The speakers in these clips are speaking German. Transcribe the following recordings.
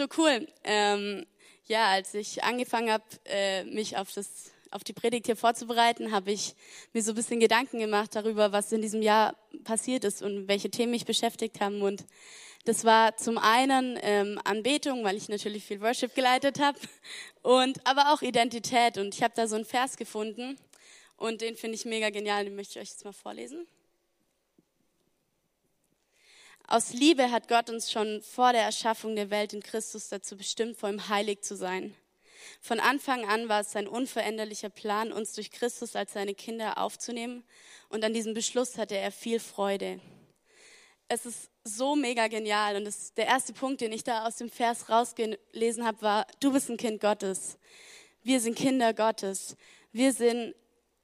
so cool. Ähm, ja, als ich angefangen habe, äh, mich auf das auf die Predigt hier vorzubereiten, habe ich mir so ein bisschen Gedanken gemacht darüber, was in diesem Jahr passiert ist und welche Themen mich beschäftigt haben. Und das war zum einen ähm, Anbetung, weil ich natürlich viel Worship geleitet habe, und aber auch Identität. Und ich habe da so einen Vers gefunden und den finde ich mega genial. Den möchte ich euch jetzt mal vorlesen. Aus Liebe hat Gott uns schon vor der Erschaffung der Welt in Christus dazu bestimmt, vor ihm heilig zu sein. Von Anfang an war es sein unveränderlicher Plan, uns durch Christus als seine Kinder aufzunehmen. Und an diesem Beschluss hatte er viel Freude. Es ist so mega genial. Und das, der erste Punkt, den ich da aus dem Vers rausgelesen habe, war, du bist ein Kind Gottes. Wir sind Kinder Gottes. Wir sind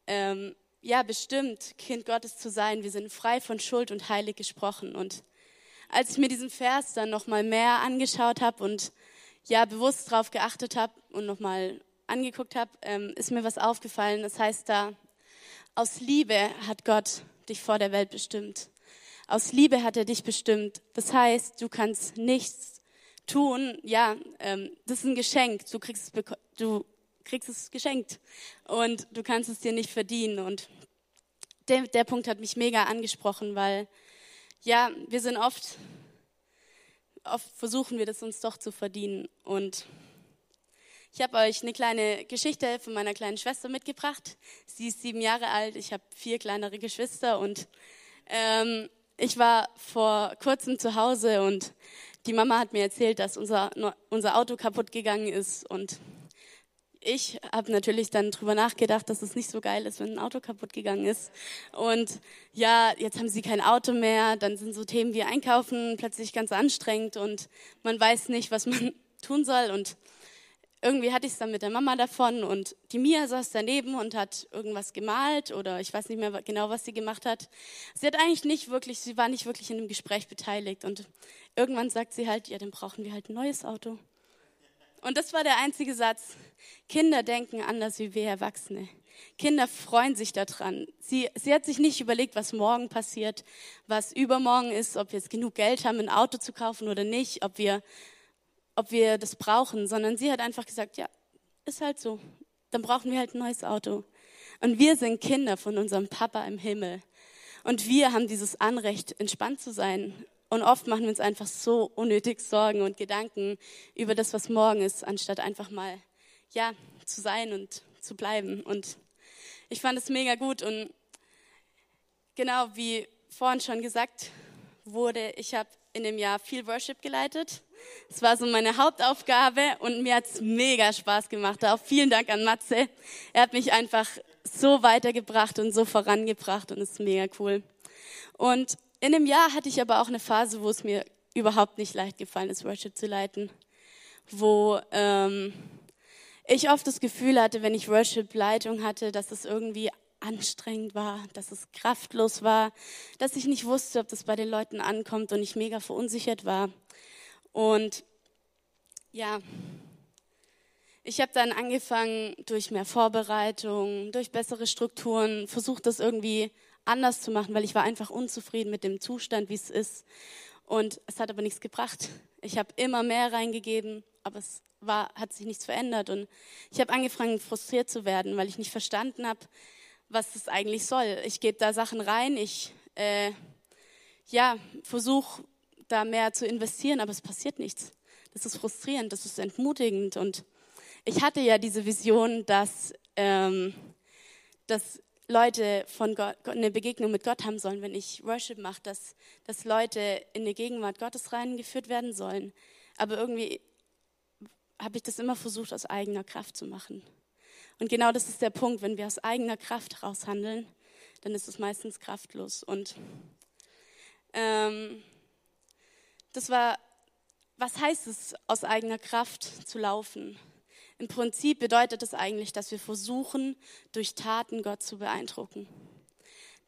ähm, ja bestimmt, Kind Gottes zu sein. Wir sind frei von Schuld und heilig gesprochen. Und als ich mir diesen Vers dann nochmal mehr angeschaut habe und ja bewusst darauf geachtet habe und nochmal angeguckt habe, ähm, ist mir was aufgefallen. Das heißt da, aus Liebe hat Gott dich vor der Welt bestimmt. Aus Liebe hat er dich bestimmt. Das heißt, du kannst nichts tun. Ja, ähm, das ist ein Geschenk. Du kriegst es, du kriegst es geschenkt und du kannst es dir nicht verdienen. Und der, der Punkt hat mich mega angesprochen, weil ja, wir sind oft, oft versuchen wir das uns doch zu verdienen. Und ich habe euch eine kleine Geschichte von meiner kleinen Schwester mitgebracht. Sie ist sieben Jahre alt, ich habe vier kleinere Geschwister und ähm, ich war vor kurzem zu Hause und die Mama hat mir erzählt, dass unser, unser Auto kaputt gegangen ist und ich habe natürlich dann drüber nachgedacht, dass es nicht so geil ist, wenn ein Auto kaputt gegangen ist. Und ja, jetzt haben sie kein Auto mehr, dann sind so Themen wie Einkaufen plötzlich ganz anstrengend und man weiß nicht, was man tun soll. Und irgendwie hatte ich es dann mit der Mama davon und die Mia saß daneben und hat irgendwas gemalt oder ich weiß nicht mehr genau, was sie gemacht hat. Sie hat eigentlich nicht wirklich, sie war nicht wirklich in dem Gespräch beteiligt und irgendwann sagt sie halt, ja, dann brauchen wir halt ein neues Auto. Und das war der einzige Satz. Kinder denken anders wie wir Erwachsene. Kinder freuen sich daran. Sie, sie hat sich nicht überlegt, was morgen passiert, was übermorgen ist, ob wir jetzt genug Geld haben, ein Auto zu kaufen oder nicht, ob wir, ob wir das brauchen, sondern sie hat einfach gesagt, ja, ist halt so. Dann brauchen wir halt ein neues Auto. Und wir sind Kinder von unserem Papa im Himmel. Und wir haben dieses Anrecht, entspannt zu sein und oft machen wir uns einfach so unnötig Sorgen und Gedanken über das, was morgen ist, anstatt einfach mal, ja, zu sein und zu bleiben. Und ich fand es mega gut und genau wie vorhin schon gesagt wurde, ich habe in dem Jahr viel Worship geleitet. Es war so meine Hauptaufgabe und mir hat es mega Spaß gemacht. Auch vielen Dank an Matze. Er hat mich einfach so weitergebracht und so vorangebracht und es ist mega cool. Und in dem Jahr hatte ich aber auch eine Phase, wo es mir überhaupt nicht leicht gefallen ist, Worship zu leiten, wo ähm, ich oft das Gefühl hatte, wenn ich Worship-Leitung hatte, dass es irgendwie anstrengend war, dass es kraftlos war, dass ich nicht wusste, ob das bei den Leuten ankommt und ich mega verunsichert war. Und ja, ich habe dann angefangen, durch mehr Vorbereitung, durch bessere Strukturen, versucht das irgendwie anders zu machen, weil ich war einfach unzufrieden mit dem Zustand, wie es ist. Und es hat aber nichts gebracht. Ich habe immer mehr reingegeben, aber es war, hat sich nichts verändert. Und ich habe angefangen, frustriert zu werden, weil ich nicht verstanden habe, was das eigentlich soll. Ich gebe da Sachen rein, ich äh, ja, versuche da mehr zu investieren, aber es passiert nichts. Das ist frustrierend, das ist entmutigend. Und ich hatte ja diese Vision, dass, ähm, dass Leute von Gott, eine Begegnung mit Gott haben sollen, wenn ich Worship mache, dass, dass Leute in die Gegenwart Gottes reingeführt werden sollen. Aber irgendwie habe ich das immer versucht, aus eigener Kraft zu machen. Und genau das ist der Punkt, wenn wir aus eigener Kraft heraus handeln, dann ist es meistens kraftlos. Und ähm, das war, was heißt es, aus eigener Kraft zu laufen? Im Prinzip bedeutet es eigentlich, dass wir versuchen, durch Taten Gott zu beeindrucken.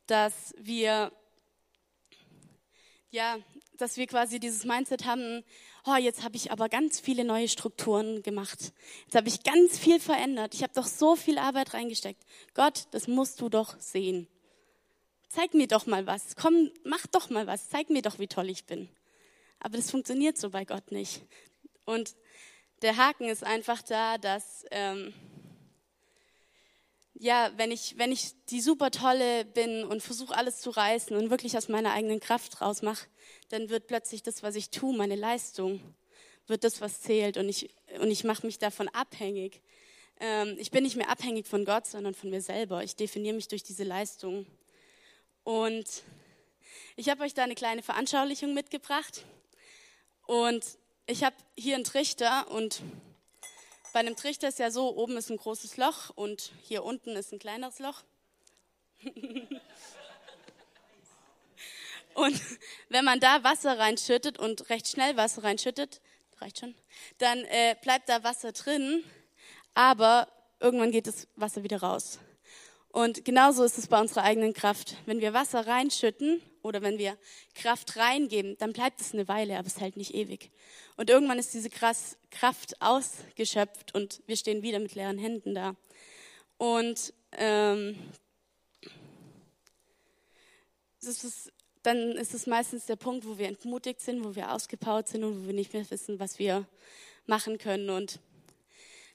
Dass wir, ja, dass wir quasi dieses Mindset haben, oh, jetzt habe ich aber ganz viele neue Strukturen gemacht. Jetzt habe ich ganz viel verändert. Ich habe doch so viel Arbeit reingesteckt. Gott, das musst du doch sehen. Zeig mir doch mal was. Komm, mach doch mal was. Zeig mir doch, wie toll ich bin. Aber das funktioniert so bei Gott nicht. Und der Haken ist einfach da, dass ähm, ja, wenn ich, wenn ich die super tolle bin und versuche alles zu reißen und wirklich aus meiner eigenen Kraft rausmache, dann wird plötzlich das, was ich tue, meine Leistung, wird das, was zählt und ich, und ich mache mich davon abhängig. Ähm, ich bin nicht mehr abhängig von Gott, sondern von mir selber. Ich definiere mich durch diese Leistung. Und ich habe euch da eine kleine Veranschaulichung mitgebracht. Und ich habe hier einen Trichter und bei einem Trichter ist ja so, oben ist ein großes Loch und hier unten ist ein kleineres Loch. und wenn man da Wasser reinschüttet und recht schnell Wasser reinschüttet, reicht schon, dann äh, bleibt da Wasser drin, aber irgendwann geht das Wasser wieder raus. Und genauso ist es bei unserer eigenen Kraft. Wenn wir Wasser reinschütten oder wenn wir Kraft reingeben, dann bleibt es eine Weile, aber es hält nicht ewig. Und irgendwann ist diese Kraft ausgeschöpft und wir stehen wieder mit leeren Händen da. Und ähm, ist, dann ist es meistens der Punkt, wo wir entmutigt sind, wo wir ausgepowert sind und wo wir nicht mehr wissen, was wir machen können. Und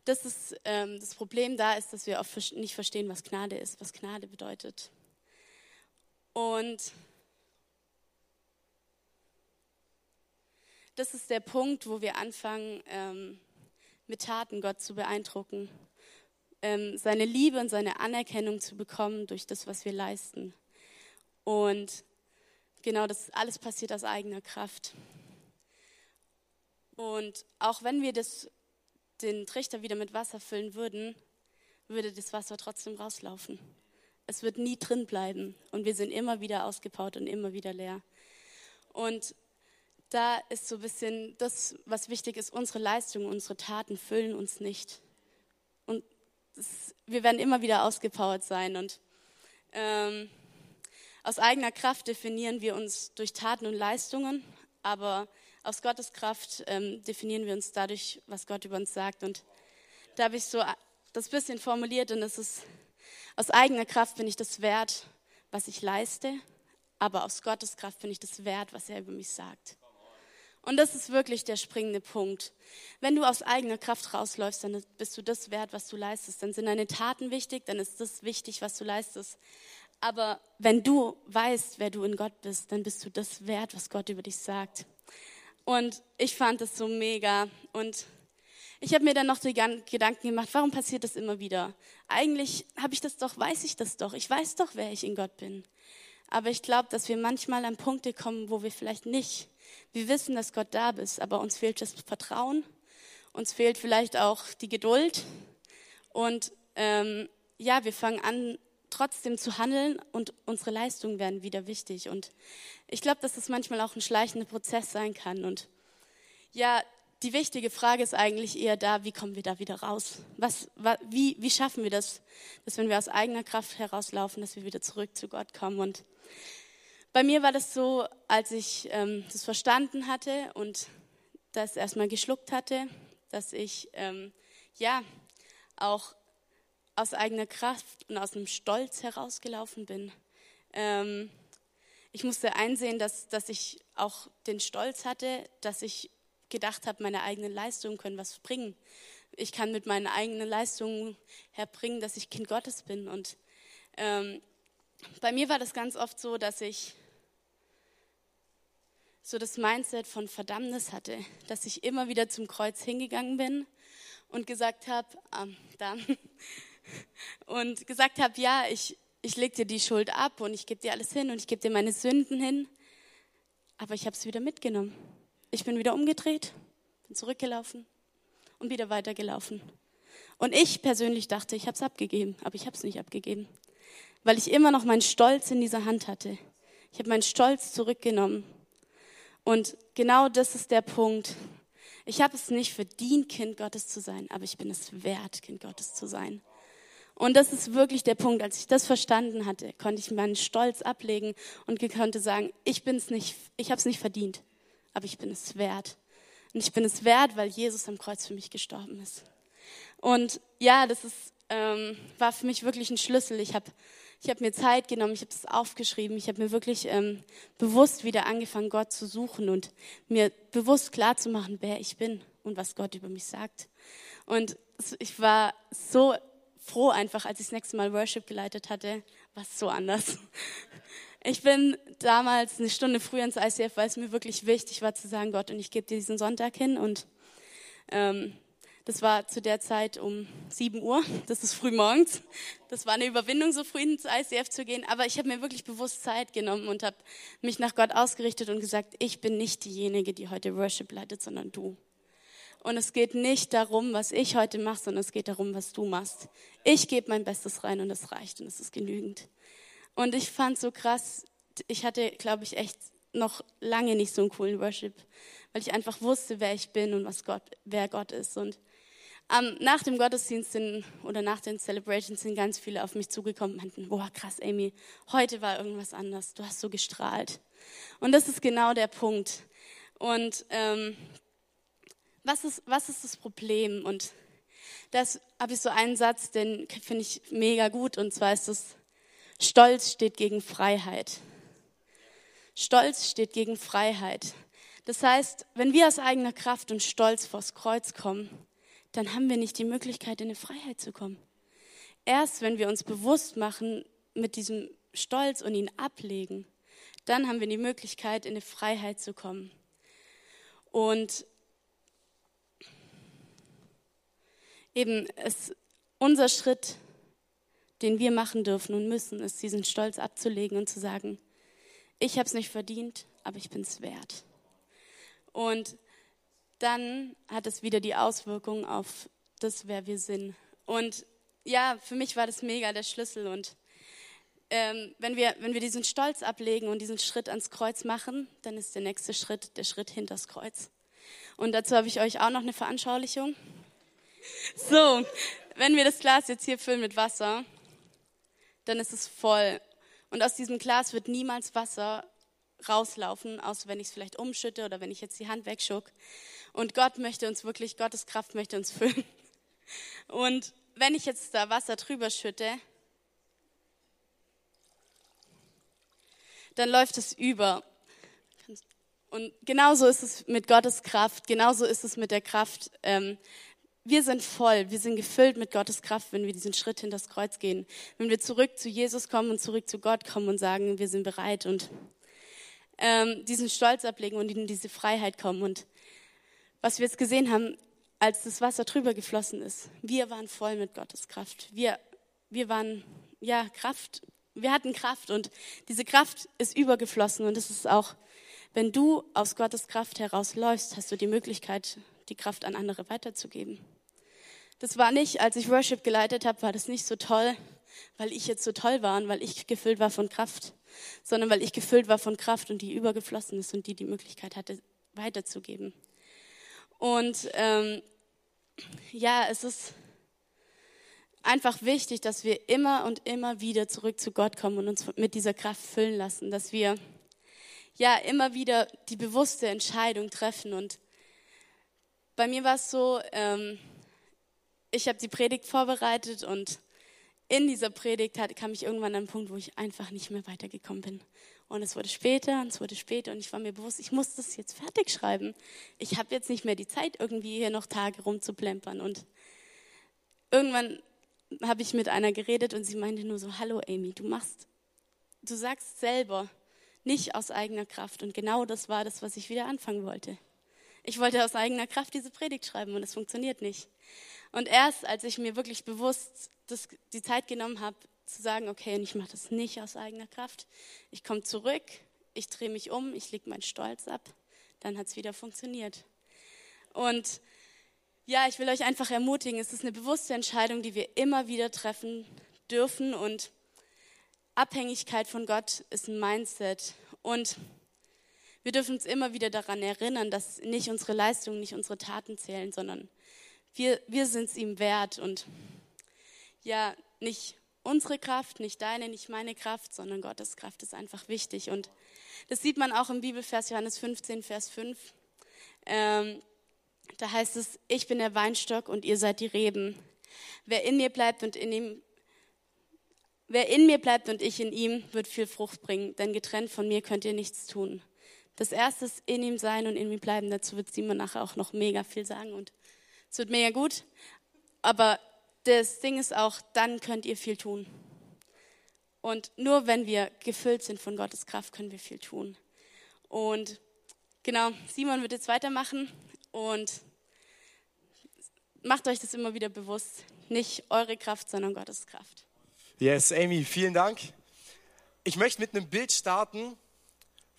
das ist ähm, das Problem da ist, dass wir oft nicht verstehen, was Gnade ist, was Gnade bedeutet. Und das ist der Punkt, wo wir anfangen, ähm, mit Taten Gott zu beeindrucken, ähm, seine Liebe und seine Anerkennung zu bekommen durch das, was wir leisten. Und genau, das alles passiert aus eigener Kraft. Und auch wenn wir das den Trichter wieder mit Wasser füllen würden, würde das Wasser trotzdem rauslaufen. Es wird nie drin bleiben und wir sind immer wieder ausgebaut und immer wieder leer. Und da ist so ein bisschen das, was wichtig ist, unsere Leistungen, unsere Taten füllen uns nicht. Und das, wir werden immer wieder ausgepowert sein. Und ähm, aus eigener Kraft definieren wir uns durch Taten und Leistungen, aber aus Gottes Kraft ähm, definieren wir uns dadurch, was Gott über uns sagt. Und da habe ich so das bisschen formuliert und es ist, aus eigener Kraft bin ich das wert, was ich leiste, aber aus Gottes Kraft bin ich das wert, was er über mich sagt. Und das ist wirklich der springende Punkt. Wenn du aus eigener Kraft rausläufst, dann bist du das wert, was du leistest. Dann sind deine Taten wichtig, dann ist das wichtig, was du leistest. Aber wenn du weißt, wer du in Gott bist, dann bist du das wert, was Gott über dich sagt. Und ich fand es so mega. Und ich habe mir dann noch die Gedanken gemacht, warum passiert das immer wieder? Eigentlich habe ich das doch, weiß ich das doch. Ich weiß doch, wer ich in Gott bin. Aber ich glaube, dass wir manchmal an Punkte kommen, wo wir vielleicht nicht. Wir wissen, dass Gott da ist, aber uns fehlt das Vertrauen. Uns fehlt vielleicht auch die Geduld. Und ähm, ja, wir fangen an, trotzdem zu handeln und unsere Leistungen werden wieder wichtig. Und ich glaube, dass das manchmal auch ein schleichender Prozess sein kann. Und ja, die wichtige Frage ist eigentlich eher da, wie kommen wir da wieder raus? Was, wie, wie schaffen wir das, dass wenn wir aus eigener Kraft herauslaufen, dass wir wieder zurück zu Gott kommen? Und bei mir war das so, als ich ähm, das verstanden hatte und das erstmal geschluckt hatte, dass ich ähm, ja auch aus eigener Kraft und aus einem Stolz herausgelaufen bin. Ähm, ich musste einsehen, dass, dass ich auch den Stolz hatte, dass ich gedacht habe, meine eigenen Leistungen können was bringen. Ich kann mit meinen eigenen Leistungen herbringen, dass ich Kind Gottes bin. Und ähm, bei mir war das ganz oft so, dass ich so das Mindset von Verdammnis hatte, dass ich immer wieder zum Kreuz hingegangen bin und gesagt habe, ähm, dann und gesagt habe, ja, ich, ich lege dir die Schuld ab und ich gebe dir alles hin und ich gebe dir meine Sünden hin. Aber ich habe es wieder mitgenommen. Ich bin wieder umgedreht, bin zurückgelaufen und wieder weitergelaufen. Und ich persönlich dachte, ich habe es abgegeben, aber ich habe es nicht abgegeben, weil ich immer noch meinen Stolz in dieser Hand hatte. Ich habe meinen Stolz zurückgenommen. Und genau das ist der Punkt. Ich habe es nicht verdient, Kind Gottes zu sein, aber ich bin es wert, Kind Gottes zu sein. Und das ist wirklich der Punkt. Als ich das verstanden hatte, konnte ich meinen Stolz ablegen und konnte sagen, ich bin es nicht, ich habe es nicht verdient, aber ich bin es wert. Und ich bin es wert, weil Jesus am Kreuz für mich gestorben ist. Und ja, das ist, ähm, war für mich wirklich ein Schlüssel. Ich habe ich hab mir Zeit genommen, ich habe es aufgeschrieben, ich habe mir wirklich ähm, bewusst wieder angefangen, Gott zu suchen und mir bewusst klar zu machen, wer ich bin, und was Gott über mich sagt. Und ich war so froh einfach, als ich das nächste Mal Worship geleitet hatte, war es so anders. Ich bin damals eine Stunde früher ins ICF, weil es mir wirklich wichtig war zu sagen, Gott, und ich gebe dir diesen Sonntag hin. Und ähm, das war zu der Zeit um 7 Uhr, das ist früh morgens. Das war eine Überwindung, so früh ins ICF zu gehen. Aber ich habe mir wirklich bewusst Zeit genommen und habe mich nach Gott ausgerichtet und gesagt, ich bin nicht diejenige, die heute Worship leitet, sondern du. Und es geht nicht darum, was ich heute mache, sondern es geht darum, was du machst. Ich gebe mein Bestes rein und es reicht und es ist genügend. Und ich fand so krass, ich hatte, glaube ich, echt noch lange nicht so einen coolen Worship, weil ich einfach wusste, wer ich bin und was Gott, wer Gott ist. Und ähm, nach dem Gottesdienst sind, oder nach den Celebrations sind ganz viele auf mich zugekommen und meinten, boah, krass, Amy, heute war irgendwas anders, du hast so gestrahlt. Und das ist genau der Punkt. Und ähm, was, ist, was ist das Problem? Und das habe ich so einen Satz, den finde ich mega gut, und zwar ist es, Stolz steht gegen Freiheit. Stolz steht gegen Freiheit. Das heißt, wenn wir aus eigener Kraft und Stolz vors Kreuz kommen, dann haben wir nicht die Möglichkeit, in eine Freiheit zu kommen. Erst wenn wir uns bewusst machen mit diesem Stolz und ihn ablegen, dann haben wir die Möglichkeit, in eine Freiheit zu kommen. Und eben es, unser Schritt den wir machen dürfen und müssen, ist diesen Stolz abzulegen und zu sagen, ich habe es nicht verdient, aber ich bin es wert. Und dann hat es wieder die Auswirkung auf das, wer wir sind. Und ja, für mich war das mega der Schlüssel. Und ähm, wenn, wir, wenn wir diesen Stolz ablegen und diesen Schritt ans Kreuz machen, dann ist der nächste Schritt der Schritt hinters Kreuz. Und dazu habe ich euch auch noch eine Veranschaulichung. So, wenn wir das Glas jetzt hier füllen mit Wasser, dann ist es voll. Und aus diesem Glas wird niemals Wasser rauslaufen, außer wenn ich es vielleicht umschütte oder wenn ich jetzt die Hand wegschuck. Und Gott möchte uns wirklich, Gottes Kraft möchte uns füllen. Und wenn ich jetzt da Wasser drüber schütte, dann läuft es über. Und genauso ist es mit Gottes Kraft, genauso ist es mit der Kraft, ähm, wir sind voll, wir sind gefüllt mit Gottes Kraft, wenn wir diesen Schritt hinter das Kreuz gehen. Wenn wir zurück zu Jesus kommen und zurück zu Gott kommen und sagen, wir sind bereit und ähm, diesen Stolz ablegen und in diese Freiheit kommen. Und was wir jetzt gesehen haben, als das Wasser drüber geflossen ist, wir waren voll mit Gottes Kraft. Wir, wir waren, ja, Kraft. Wir hatten Kraft und diese Kraft ist übergeflossen und es ist auch, wenn du aus Gottes Kraft herausläufst, hast du die Möglichkeit, die Kraft an andere weiterzugeben. Das war nicht, als ich Worship geleitet habe, war das nicht so toll, weil ich jetzt so toll war und weil ich gefüllt war von Kraft, sondern weil ich gefüllt war von Kraft und die übergeflossen ist und die die Möglichkeit hatte, weiterzugeben. Und ähm, ja, es ist einfach wichtig, dass wir immer und immer wieder zurück zu Gott kommen und uns mit dieser Kraft füllen lassen, dass wir ja immer wieder die bewusste Entscheidung treffen und bei mir war es so, ähm, ich habe die Predigt vorbereitet und in dieser Predigt hat, kam ich irgendwann an einen Punkt, wo ich einfach nicht mehr weitergekommen bin. Und es wurde später und es wurde später und ich war mir bewusst, ich muss das jetzt fertig schreiben. Ich habe jetzt nicht mehr die Zeit, irgendwie hier noch Tage rumzuplempern. Und irgendwann habe ich mit einer geredet und sie meinte nur so, hallo Amy, du machst, du sagst selber, nicht aus eigener Kraft. Und genau das war das, was ich wieder anfangen wollte. Ich wollte aus eigener Kraft diese Predigt schreiben und es funktioniert nicht. Und erst als ich mir wirklich bewusst das, die Zeit genommen habe, zu sagen, okay, und ich mache das nicht aus eigener Kraft, ich komme zurück, ich drehe mich um, ich lege meinen Stolz ab, dann hat es wieder funktioniert. Und ja, ich will euch einfach ermutigen, es ist eine bewusste Entscheidung, die wir immer wieder treffen dürfen und Abhängigkeit von Gott ist ein Mindset. Und wir dürfen uns immer wieder daran erinnern, dass nicht unsere Leistungen, nicht unsere Taten zählen, sondern wir, wir sind es ihm wert. Und ja, nicht unsere Kraft, nicht deine, nicht meine Kraft, sondern Gottes Kraft ist einfach wichtig. Und das sieht man auch im Bibelvers Johannes 15, Vers 5. Ähm, da heißt es, ich bin der Weinstock und ihr seid die Reben. Wer in mir bleibt und in ihm Wer in mir bleibt und ich in ihm, wird viel Frucht bringen, denn getrennt von mir könnt ihr nichts tun. Das erste ist in ihm sein und in ihm bleiben. Dazu wird Simon nachher auch noch mega viel sagen und es wird mega gut. Aber das Ding ist auch, dann könnt ihr viel tun. Und nur wenn wir gefüllt sind von Gottes Kraft, können wir viel tun. Und genau, Simon wird jetzt weitermachen und macht euch das immer wieder bewusst. Nicht eure Kraft, sondern Gottes Kraft. Yes, Amy, vielen Dank. Ich möchte mit einem Bild starten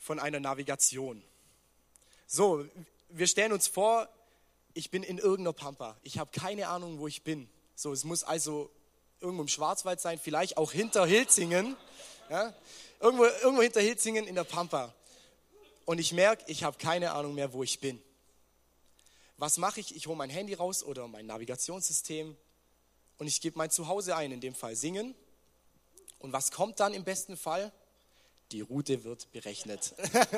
von einer Navigation. So, wir stellen uns vor, ich bin in irgendeiner Pampa. Ich habe keine Ahnung, wo ich bin. So, es muss also irgendwo im Schwarzwald sein, vielleicht auch hinter Hilzingen. Ja? Irgendwo, irgendwo hinter Hilzingen in der Pampa. Und ich merke, ich habe keine Ahnung mehr, wo ich bin. Was mache ich? Ich hole mein Handy raus oder mein Navigationssystem und ich gebe mein Zuhause ein, in dem Fall singen. Und was kommt dann im besten Fall? Die Route wird berechnet.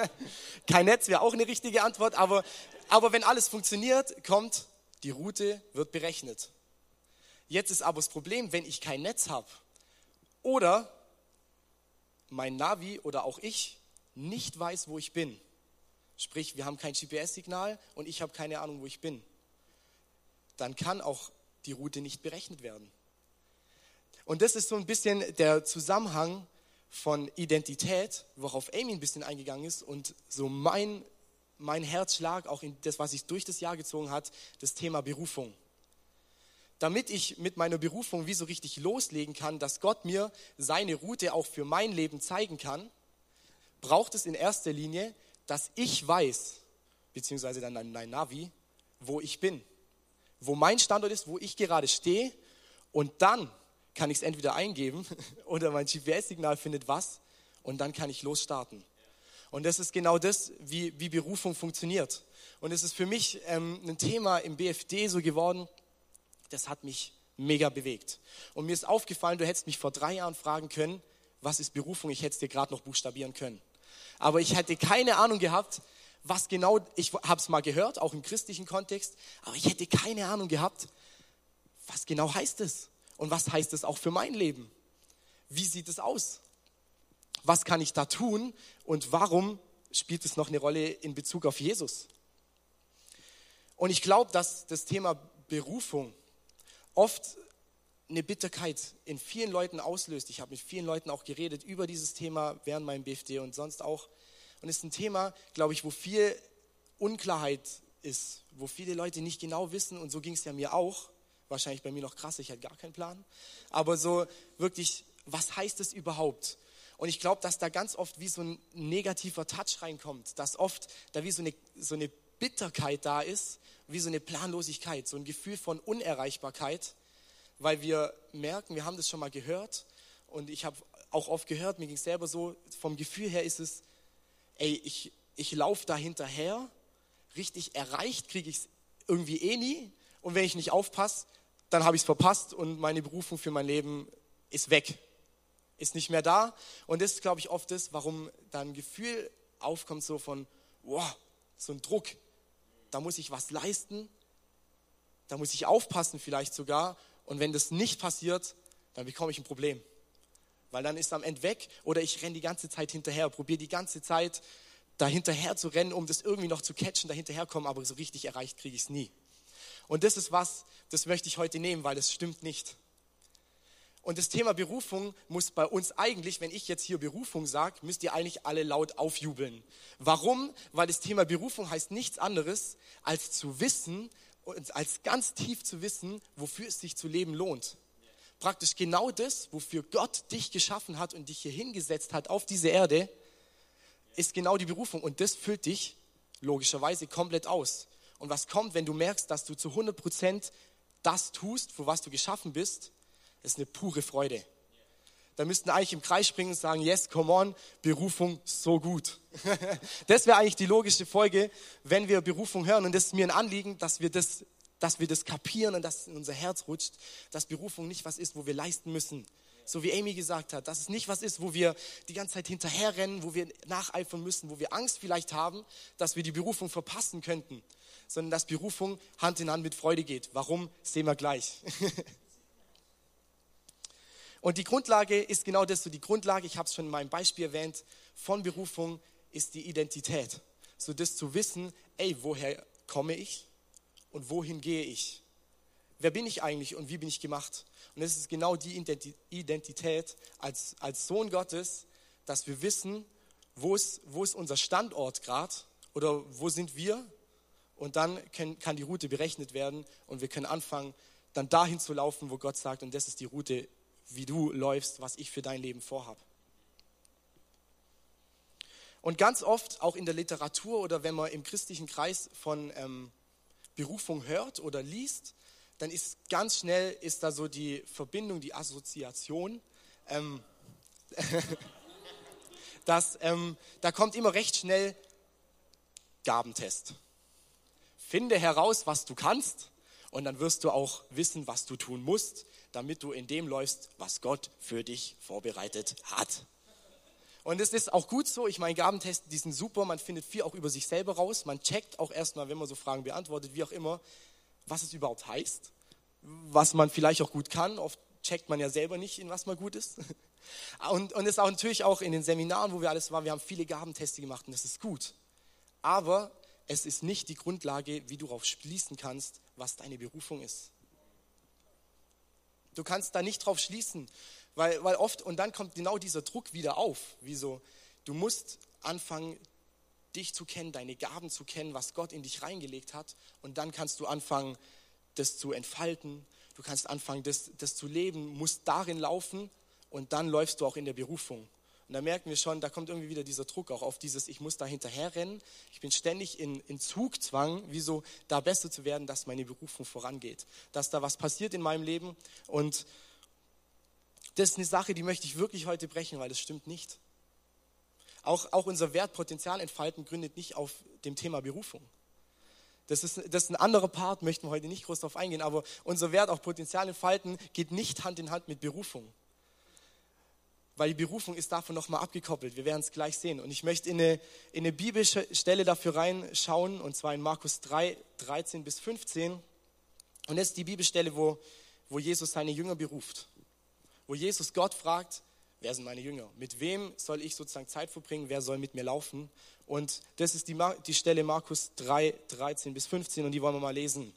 Kein Netz wäre auch eine richtige Antwort, aber, aber wenn alles funktioniert, kommt, die Route wird berechnet. Jetzt ist aber das Problem, wenn ich kein Netz habe oder mein Navi oder auch ich nicht weiß, wo ich bin. Sprich, wir haben kein GPS-Signal und ich habe keine Ahnung, wo ich bin. Dann kann auch die Route nicht berechnet werden. Und das ist so ein bisschen der Zusammenhang von Identität, worauf Amy ein bisschen eingegangen ist und so mein, mein Herzschlag auch in das, was sich durch das Jahr gezogen hat, das Thema Berufung. Damit ich mit meiner Berufung wie so richtig loslegen kann, dass Gott mir seine Route auch für mein Leben zeigen kann, braucht es in erster Linie, dass ich weiß, beziehungsweise dann mein Navi, wo ich bin, wo mein Standort ist, wo ich gerade stehe und dann kann ich es entweder eingeben oder mein GPS-Signal findet was und dann kann ich losstarten. Und das ist genau das, wie, wie Berufung funktioniert. Und es ist für mich ähm, ein Thema im BFD so geworden, das hat mich mega bewegt. Und mir ist aufgefallen, du hättest mich vor drei Jahren fragen können, was ist Berufung? Ich hätte es dir gerade noch buchstabieren können. Aber ich hätte keine Ahnung gehabt, was genau, ich habe es mal gehört, auch im christlichen Kontext, aber ich hätte keine Ahnung gehabt, was genau heißt es? Und was heißt es auch für mein Leben? Wie sieht es aus? Was kann ich da tun? Und warum spielt es noch eine Rolle in Bezug auf Jesus? Und ich glaube, dass das Thema Berufung oft eine Bitterkeit in vielen Leuten auslöst. Ich habe mit vielen Leuten auch geredet über dieses Thema während meinem BFD und sonst auch. Und es ist ein Thema, glaube ich, wo viel Unklarheit ist, wo viele Leute nicht genau wissen und so ging es ja mir auch. Wahrscheinlich bei mir noch krass, ich hatte gar keinen Plan. Aber so wirklich, was heißt es überhaupt? Und ich glaube, dass da ganz oft wie so ein negativer Touch reinkommt, dass oft da wie so eine, so eine Bitterkeit da ist wie so eine Planlosigkeit, so ein Gefühl von Unerreichbarkeit, weil wir merken, wir haben das schon mal gehört und ich habe auch oft gehört, mir ging es selber so, vom Gefühl her ist es, ey, ich, ich laufe da hinterher, richtig erreicht kriege ich es irgendwie eh nie und wenn ich nicht aufpasse, dann habe ich es verpasst und meine Berufung für mein Leben ist weg, ist nicht mehr da und das ist, glaube ich, oft das, warum dann ein Gefühl aufkommt so von, wow, so ein Druck, da muss ich was leisten, da muss ich aufpassen vielleicht sogar. Und wenn das nicht passiert, dann bekomme ich ein Problem. Weil dann ist es am Ende weg oder ich renne die ganze Zeit hinterher, probiere die ganze Zeit da hinterher zu rennen, um das irgendwie noch zu catchen, da hinterherkommen, aber so richtig erreicht kriege ich es nie. Und das ist was, das möchte ich heute nehmen, weil das stimmt nicht. Und das Thema Berufung muss bei uns eigentlich, wenn ich jetzt hier Berufung sage, müsst ihr eigentlich alle laut aufjubeln. Warum? Weil das Thema Berufung heißt nichts anderes, als zu wissen, als ganz tief zu wissen, wofür es sich zu leben lohnt. Praktisch genau das, wofür Gott dich geschaffen hat und dich hier hingesetzt hat auf diese Erde, ist genau die Berufung. Und das füllt dich logischerweise komplett aus. Und was kommt, wenn du merkst, dass du zu 100 Prozent das tust, für was du geschaffen bist, das ist eine pure Freude. Da müssten eigentlich im Kreis springen und sagen, yes, come on, Berufung, so gut. das wäre eigentlich die logische Folge, wenn wir Berufung hören. Und das ist mir ein Anliegen, dass wir das, dass wir das kapieren und dass in unser Herz rutscht, dass Berufung nicht was ist, wo wir leisten müssen. So wie Amy gesagt hat, dass es nicht was ist, wo wir die ganze Zeit hinterherrennen, wo wir nacheifern müssen, wo wir Angst vielleicht haben, dass wir die Berufung verpassen könnten, sondern dass Berufung Hand in Hand mit Freude geht. Warum, sehen wir gleich. Und die Grundlage ist genau das, so die Grundlage, ich habe es schon in meinem Beispiel erwähnt, von Berufung ist die Identität. so das zu wissen, ey, woher komme ich und wohin gehe ich? Wer bin ich eigentlich und wie bin ich gemacht? Und es ist genau die Identität als, als Sohn Gottes, dass wir wissen, wo ist, wo ist unser Standort gerade oder wo sind wir? Und dann kann, die Route berechnet werden und wir können anfangen, dann dahin zu laufen, wo Gott sagt, und das ist die Route, wie du läufst, was ich für dein Leben vorhabe. Und ganz oft, auch in der Literatur oder wenn man im christlichen Kreis von ähm, Berufung hört oder liest, dann ist ganz schnell ist da so die Verbindung, die Assoziation, ähm, dass ähm, da kommt immer recht schnell Gabentest. Finde heraus, was du kannst und dann wirst du auch wissen, was du tun musst, damit du in dem läufst, was Gott für dich vorbereitet hat. Und es ist auch gut so. Ich meine, Gabentests, die sind super. Man findet viel auch über sich selber raus. Man checkt auch erstmal, wenn man so Fragen beantwortet, wie auch immer, was es überhaupt heißt, was man vielleicht auch gut kann. Oft checkt man ja selber nicht, in was man gut ist. Und, und es ist auch natürlich auch in den Seminaren, wo wir alles waren, wir haben viele Gabenteste gemacht und das ist gut. Aber es ist nicht die Grundlage, wie du darauf schließen kannst, was deine Berufung ist. Du kannst da nicht drauf schließen, weil, weil oft, und dann kommt genau dieser Druck wieder auf, wie so, du musst anfangen, dich zu kennen, deine Gaben zu kennen, was Gott in dich reingelegt hat. Und dann kannst du anfangen, das zu entfalten. Du kannst anfangen, das, das zu leben, musst darin laufen und dann läufst du auch in der Berufung. Und da merken wir schon, da kommt irgendwie wieder dieser Druck auch auf dieses, ich muss da hinterherrennen. Ich bin ständig in, in Zugzwang, wieso da besser zu werden, dass meine Berufung vorangeht. Dass da was passiert in meinem Leben und das ist eine Sache, die möchte ich wirklich heute brechen, weil das stimmt nicht. Auch, auch unser Wertpotenzial entfalten gründet nicht auf dem Thema Berufung. Das ist, das ist ein anderer Part, möchten wir heute nicht groß darauf eingehen, aber unser Wert auf Potenzial entfalten geht nicht Hand in Hand mit Berufung. Weil die Berufung ist davon nochmal abgekoppelt. Wir werden es gleich sehen. Und ich möchte in eine, in eine Bibelstelle dafür reinschauen, und zwar in Markus 3, 13 bis 15. Und das ist die Bibelstelle, wo, wo Jesus seine Jünger beruft wo Jesus Gott fragt, wer sind meine Jünger? Mit wem soll ich sozusagen Zeit verbringen? Wer soll mit mir laufen? Und das ist die, die Stelle Markus 3, 13 bis 15 und die wollen wir mal lesen.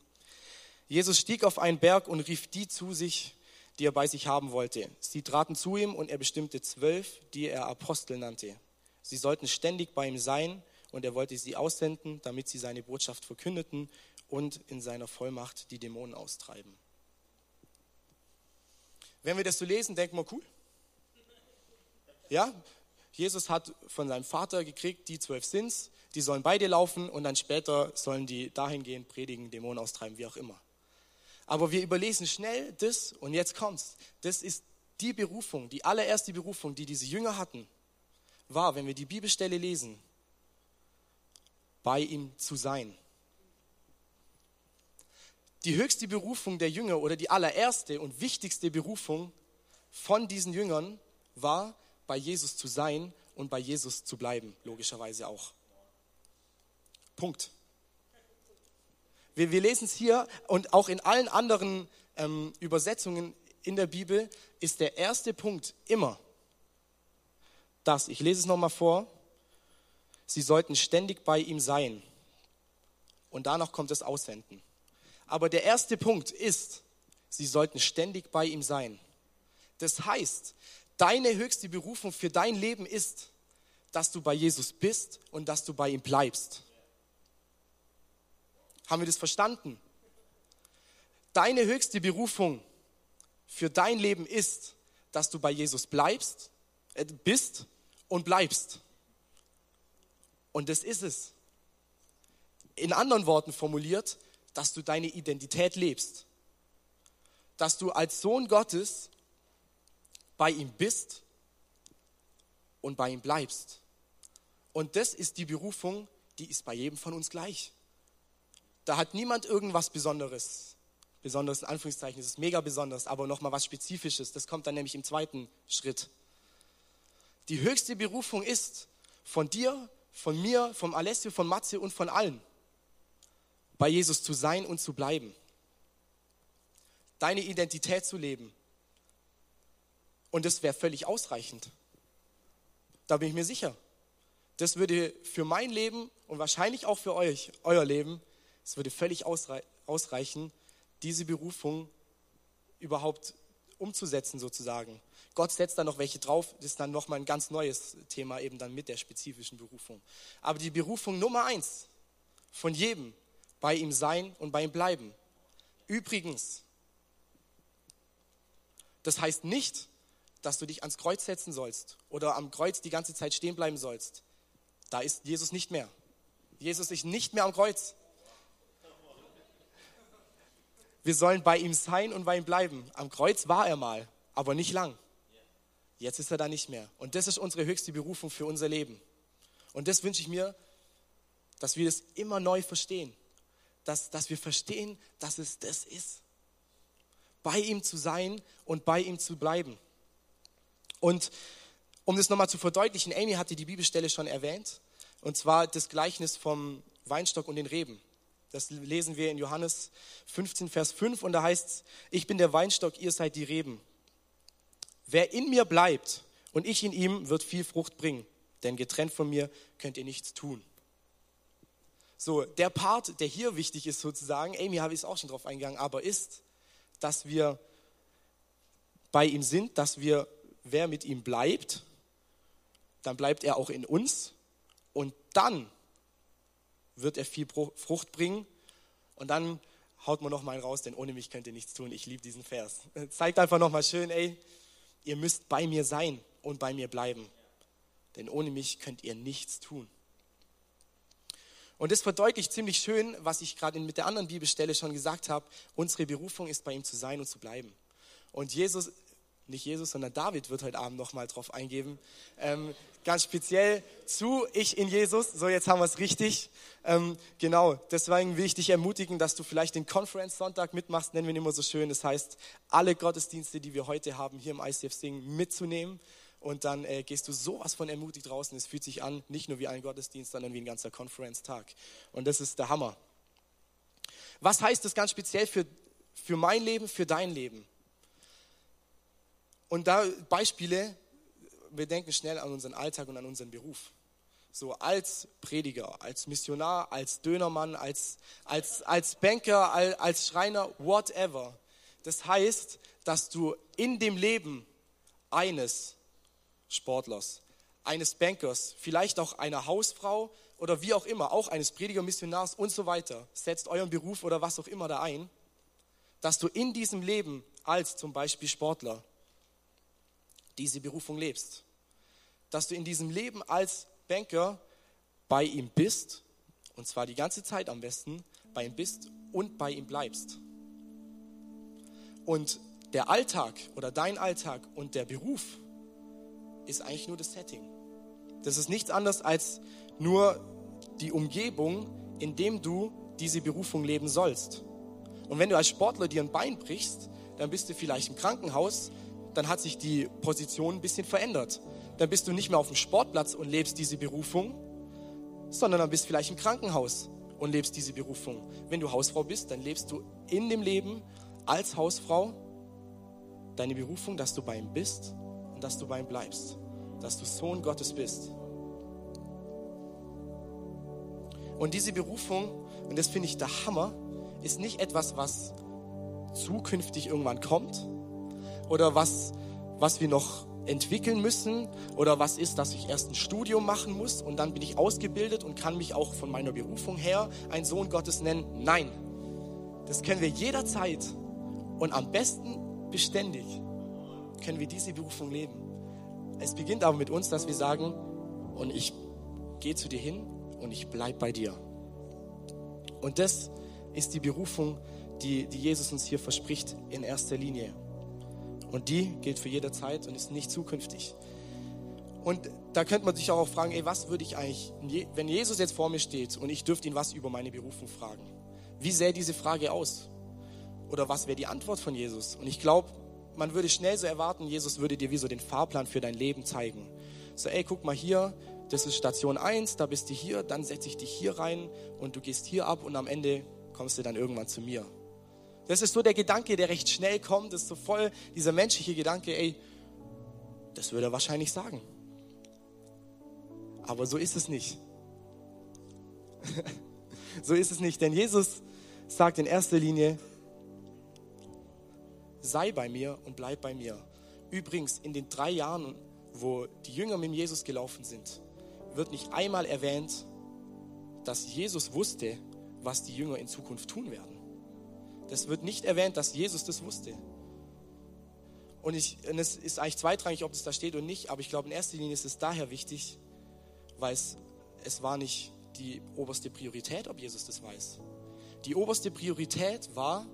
Jesus stieg auf einen Berg und rief die zu sich, die er bei sich haben wollte. Sie traten zu ihm und er bestimmte zwölf, die er Apostel nannte. Sie sollten ständig bei ihm sein und er wollte sie aussenden, damit sie seine Botschaft verkündeten und in seiner Vollmacht die Dämonen austreiben. Wenn wir das so lesen, denken wir, cool. Ja, Jesus hat von seinem Vater gekriegt, die zwölf sind's, die sollen bei dir laufen und dann später sollen die dahin gehen, predigen, Dämonen austreiben, wie auch immer. Aber wir überlesen schnell das und jetzt kommt's. Das ist die Berufung, die allererste Berufung, die diese Jünger hatten, war, wenn wir die Bibelstelle lesen, bei ihm zu sein die höchste Berufung der Jünger oder die allererste und wichtigste Berufung von diesen Jüngern war, bei Jesus zu sein und bei Jesus zu bleiben, logischerweise auch. Punkt. Wir, wir lesen es hier und auch in allen anderen ähm, Übersetzungen in der Bibel ist der erste Punkt immer das, ich lese es nochmal vor, sie sollten ständig bei ihm sein. Und danach kommt das Aussenden. Aber der erste Punkt ist, sie sollten ständig bei ihm sein. Das heißt, deine höchste Berufung für dein Leben ist, dass du bei Jesus bist und dass du bei ihm bleibst. Haben wir das verstanden? Deine höchste Berufung für dein Leben ist, dass du bei Jesus bleibst, äh, bist und bleibst. Und das ist es. In anderen Worten formuliert, dass du deine Identität lebst. Dass du als Sohn Gottes bei ihm bist und bei ihm bleibst. Und das ist die Berufung, die ist bei jedem von uns gleich. Da hat niemand irgendwas Besonderes. Besonderes in Anführungszeichen, es ist mega besonders, aber nochmal was Spezifisches. Das kommt dann nämlich im zweiten Schritt. Die höchste Berufung ist von dir, von mir, vom Alessio, von Matze und von allen bei Jesus zu sein und zu bleiben. Deine Identität zu leben. Und das wäre völlig ausreichend. Da bin ich mir sicher. das würde für mein Leben und wahrscheinlich auch für euch, euer Leben, es würde völlig ausreichen, diese Berufung überhaupt umzusetzen sozusagen. Gott setzt da noch welche drauf, das ist dann nochmal ein ganz neues Thema eben dann mit der spezifischen Berufung. Aber die Berufung Nummer eins von jedem, bei ihm sein und bei ihm bleiben. Übrigens, das heißt nicht, dass du dich ans Kreuz setzen sollst oder am Kreuz die ganze Zeit stehen bleiben sollst. Da ist Jesus nicht mehr. Jesus ist nicht mehr am Kreuz. Wir sollen bei ihm sein und bei ihm bleiben. Am Kreuz war er mal, aber nicht lang. Jetzt ist er da nicht mehr. Und das ist unsere höchste Berufung für unser Leben. Und das wünsche ich mir, dass wir das immer neu verstehen. Dass, dass wir verstehen, dass es das ist. Bei ihm zu sein und bei ihm zu bleiben. Und um das nochmal zu verdeutlichen, Amy hatte die Bibelstelle schon erwähnt, und zwar das Gleichnis vom Weinstock und den Reben. Das lesen wir in Johannes 15, Vers 5 und da heißt es, ich bin der Weinstock, ihr seid die Reben. Wer in mir bleibt und ich in ihm, wird viel Frucht bringen, denn getrennt von mir könnt ihr nichts tun. So, der Part, der hier wichtig ist sozusagen, Amy habe ich es auch schon drauf eingegangen, aber ist, dass wir bei ihm sind, dass wir wer mit ihm bleibt, dann bleibt er auch in uns und dann wird er viel Frucht bringen und dann haut man noch mal einen raus, denn ohne mich könnt ihr nichts tun. Ich liebe diesen Vers. Zeigt einfach noch mal schön, ey, ihr müsst bei mir sein und bei mir bleiben, denn ohne mich könnt ihr nichts tun. Und das verdeutlicht ziemlich schön, was ich gerade mit der anderen Bibelstelle schon gesagt habe. Unsere Berufung ist, bei ihm zu sein und zu bleiben. Und Jesus nicht Jesus, sondern David wird heute Abend nochmal drauf eingeben. Ähm, ganz speziell zu Ich in Jesus. So, jetzt haben wir es richtig. Ähm, genau, deswegen will ich dich ermutigen, dass du vielleicht den Conference Sonntag mitmachst, nennen wir ihn immer so schön. Das heißt, alle Gottesdienste, die wir heute haben, hier im ICF Singen mitzunehmen. Und dann äh, gehst du sowas von ermutigt draußen. Es fühlt sich an, nicht nur wie ein Gottesdienst, sondern wie ein ganzer Conference-Tag. Und das ist der Hammer. Was heißt das ganz speziell für, für mein Leben, für dein Leben? Und da Beispiele, wir denken schnell an unseren Alltag und an unseren Beruf. So als Prediger, als Missionar, als Dönermann, als, als, als Banker, als Schreiner, whatever. Das heißt, dass du in dem Leben eines Sportlers, eines Bankers, vielleicht auch einer Hausfrau oder wie auch immer, auch eines Prediger, Missionars und so weiter, setzt euren Beruf oder was auch immer da ein, dass du in diesem Leben als zum Beispiel Sportler diese Berufung lebst. Dass du in diesem Leben als Banker bei ihm bist, und zwar die ganze Zeit am besten, bei ihm bist und bei ihm bleibst. Und der Alltag oder dein Alltag und der Beruf ist eigentlich nur das Setting. Das ist nichts anderes als nur die Umgebung, in dem du diese Berufung leben sollst. Und wenn du als Sportler dir ein Bein brichst, dann bist du vielleicht im Krankenhaus, dann hat sich die Position ein bisschen verändert. Dann bist du nicht mehr auf dem Sportplatz und lebst diese Berufung, sondern dann bist du vielleicht im Krankenhaus und lebst diese Berufung. Wenn du Hausfrau bist, dann lebst du in dem Leben als Hausfrau deine Berufung, dass du bei ihm bist und dass du bei ihm bleibst, dass du Sohn Gottes bist. Und diese Berufung, und das finde ich der Hammer, ist nicht etwas, was zukünftig irgendwann kommt, oder was, was wir noch entwickeln müssen oder was ist, dass ich erst ein Studium machen muss und dann bin ich ausgebildet und kann mich auch von meiner Berufung her ein Sohn Gottes nennen. Nein, das können wir jederzeit und am besten beständig können wir diese Berufung leben. Es beginnt aber mit uns, dass wir sagen, und ich gehe zu dir hin und ich bleibe bei dir. Und das ist die Berufung, die, die Jesus uns hier verspricht in erster Linie. Und die gilt für jede Zeit und ist nicht zukünftig. Und da könnte man sich auch fragen, ey, was würde ich eigentlich, wenn Jesus jetzt vor mir steht und ich dürfte ihn was über meine Berufung fragen, wie sähe diese Frage aus? Oder was wäre die Antwort von Jesus? Und ich glaube, man würde schnell so erwarten, Jesus würde dir wie so den Fahrplan für dein Leben zeigen. So, ey, guck mal hier, das ist Station 1, da bist du hier, dann setze ich dich hier rein und du gehst hier ab und am Ende kommst du dann irgendwann zu mir. Das ist so der Gedanke, der recht schnell kommt. Das ist so voll dieser menschliche Gedanke, ey, das würde er wahrscheinlich sagen. Aber so ist es nicht. so ist es nicht, denn Jesus sagt in erster Linie, sei bei mir und bleib bei mir. Übrigens, in den drei Jahren, wo die Jünger mit Jesus gelaufen sind, wird nicht einmal erwähnt, dass Jesus wusste, was die Jünger in Zukunft tun werden. Das wird nicht erwähnt, dass Jesus das wusste. Und, ich, und es ist eigentlich zweitrangig, ob das da steht oder nicht, aber ich glaube, in erster Linie ist es daher wichtig, weil es, es war nicht die oberste Priorität, ob Jesus das weiß. Die oberste Priorität war,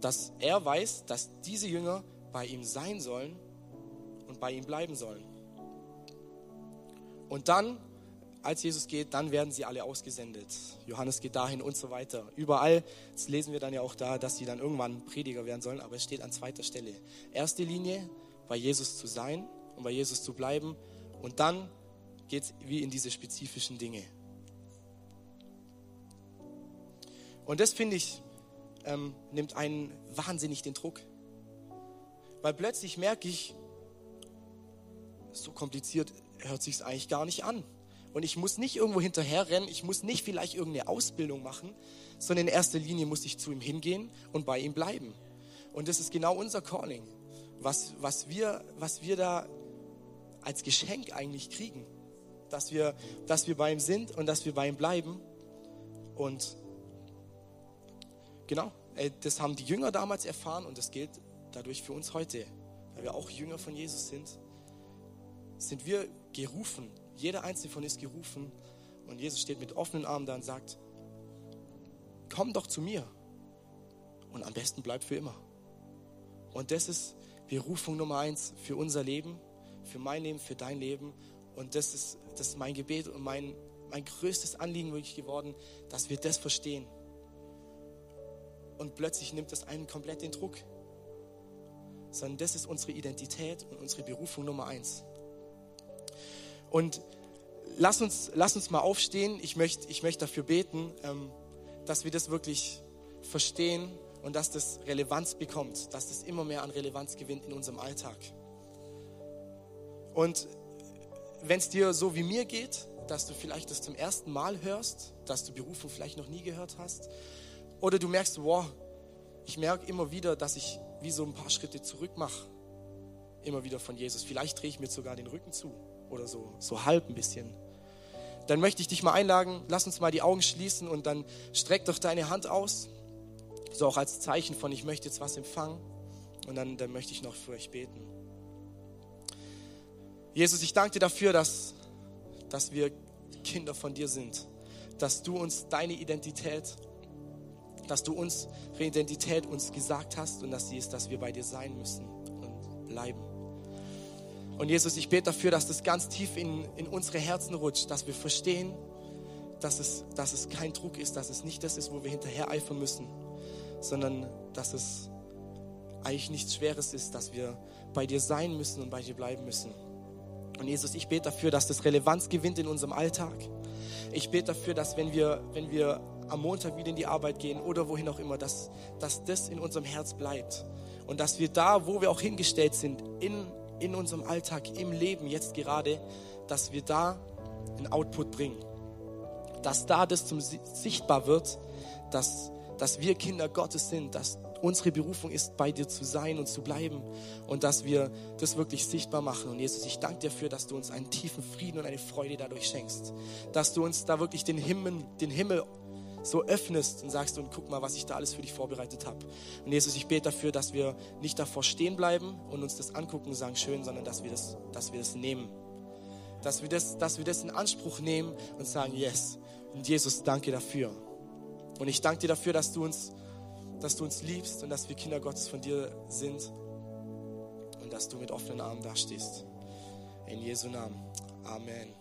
dass er weiß, dass diese Jünger bei ihm sein sollen und bei ihm bleiben sollen. Und dann, als Jesus geht, dann werden sie alle ausgesendet. Johannes geht dahin und so weiter. Überall, das lesen wir dann ja auch da, dass sie dann irgendwann Prediger werden sollen, aber es steht an zweiter Stelle. Erste Linie, bei Jesus zu sein und bei Jesus zu bleiben. Und dann geht es wie in diese spezifischen Dinge. Und das finde ich, ähm, nimmt einen wahnsinnig den Druck. Weil plötzlich merke ich, so kompliziert hört sich eigentlich gar nicht an. Und ich muss nicht irgendwo hinterherrennen, ich muss nicht vielleicht irgendeine Ausbildung machen, sondern in erster Linie muss ich zu ihm hingehen und bei ihm bleiben. Und das ist genau unser Calling, was, was, wir, was wir da als Geschenk eigentlich kriegen. Dass wir, dass wir bei ihm sind und dass wir bei ihm bleiben. Und genau, das haben die Jünger damals erfahren und das gilt dadurch für uns heute, weil wir auch Jünger von Jesus sind, sind wir gerufen. Jeder einzelne von ist gerufen. Und Jesus steht mit offenen Armen da und sagt, komm doch zu mir. Und am besten bleib für immer. Und das ist Berufung Nummer eins für unser Leben, für mein Leben, für dein Leben. Und das ist, das ist mein Gebet und mein, mein größtes Anliegen wirklich geworden, dass wir das verstehen. Und plötzlich nimmt das einen komplett den Druck sondern das ist unsere Identität und unsere Berufung Nummer eins. Und lass uns, lass uns mal aufstehen. Ich möchte, ich möchte dafür beten, ähm, dass wir das wirklich verstehen und dass das Relevanz bekommt, dass das immer mehr an Relevanz gewinnt in unserem Alltag. Und wenn es dir so wie mir geht, dass du vielleicht das zum ersten Mal hörst, dass du Berufung vielleicht noch nie gehört hast, oder du merkst, wow, ich merke immer wieder, dass ich wie so ein paar Schritte zurück mache. Immer wieder von Jesus. Vielleicht drehe ich mir sogar den Rücken zu oder so, so halb ein bisschen. Dann möchte ich dich mal einladen, lass uns mal die Augen schließen und dann streck doch deine Hand aus. So auch als Zeichen von, ich möchte jetzt was empfangen. Und dann, dann möchte ich noch für euch beten. Jesus, ich danke dir dafür, dass, dass wir Kinder von dir sind. Dass du uns deine Identität dass du uns unsere Identität uns gesagt hast und dass sie ist, dass wir bei dir sein müssen und bleiben. Und Jesus, ich bete dafür, dass das ganz tief in, in unsere Herzen rutscht, dass wir verstehen, dass es, dass es kein Druck ist, dass es nicht das ist, wo wir hinterher eifern müssen, sondern dass es eigentlich nichts Schweres ist, dass wir bei dir sein müssen und bei dir bleiben müssen. Und Jesus, ich bete dafür, dass das Relevanz gewinnt in unserem Alltag. Ich bete dafür, dass wenn wir, wenn wir am Montag wieder in die Arbeit gehen oder wohin auch immer, dass, dass das in unserem Herz bleibt. Und dass wir da, wo wir auch hingestellt sind, in, in unserem Alltag, im Leben jetzt gerade, dass wir da einen Output bringen. Dass da das zum sichtbar wird, dass, dass wir Kinder Gottes sind, dass unsere Berufung ist, bei dir zu sein und zu bleiben und dass wir das wirklich sichtbar machen. Und Jesus, ich danke dir dafür, dass du uns einen tiefen Frieden und eine Freude dadurch schenkst, dass du uns da wirklich den Himmel, den Himmel so öffnest und sagst, und guck mal, was ich da alles für dich vorbereitet habe. Und Jesus, ich bete dafür, dass wir nicht davor stehen bleiben und uns das angucken und sagen, schön, sondern dass wir das, dass wir das nehmen. Dass wir das, dass wir das in Anspruch nehmen und sagen, yes. Und Jesus, danke dafür. Und ich danke dir dafür, dass du uns, dass du uns liebst und dass wir Kinder Gottes von dir sind und dass du mit offenen Armen dastehst. In Jesu Namen. Amen.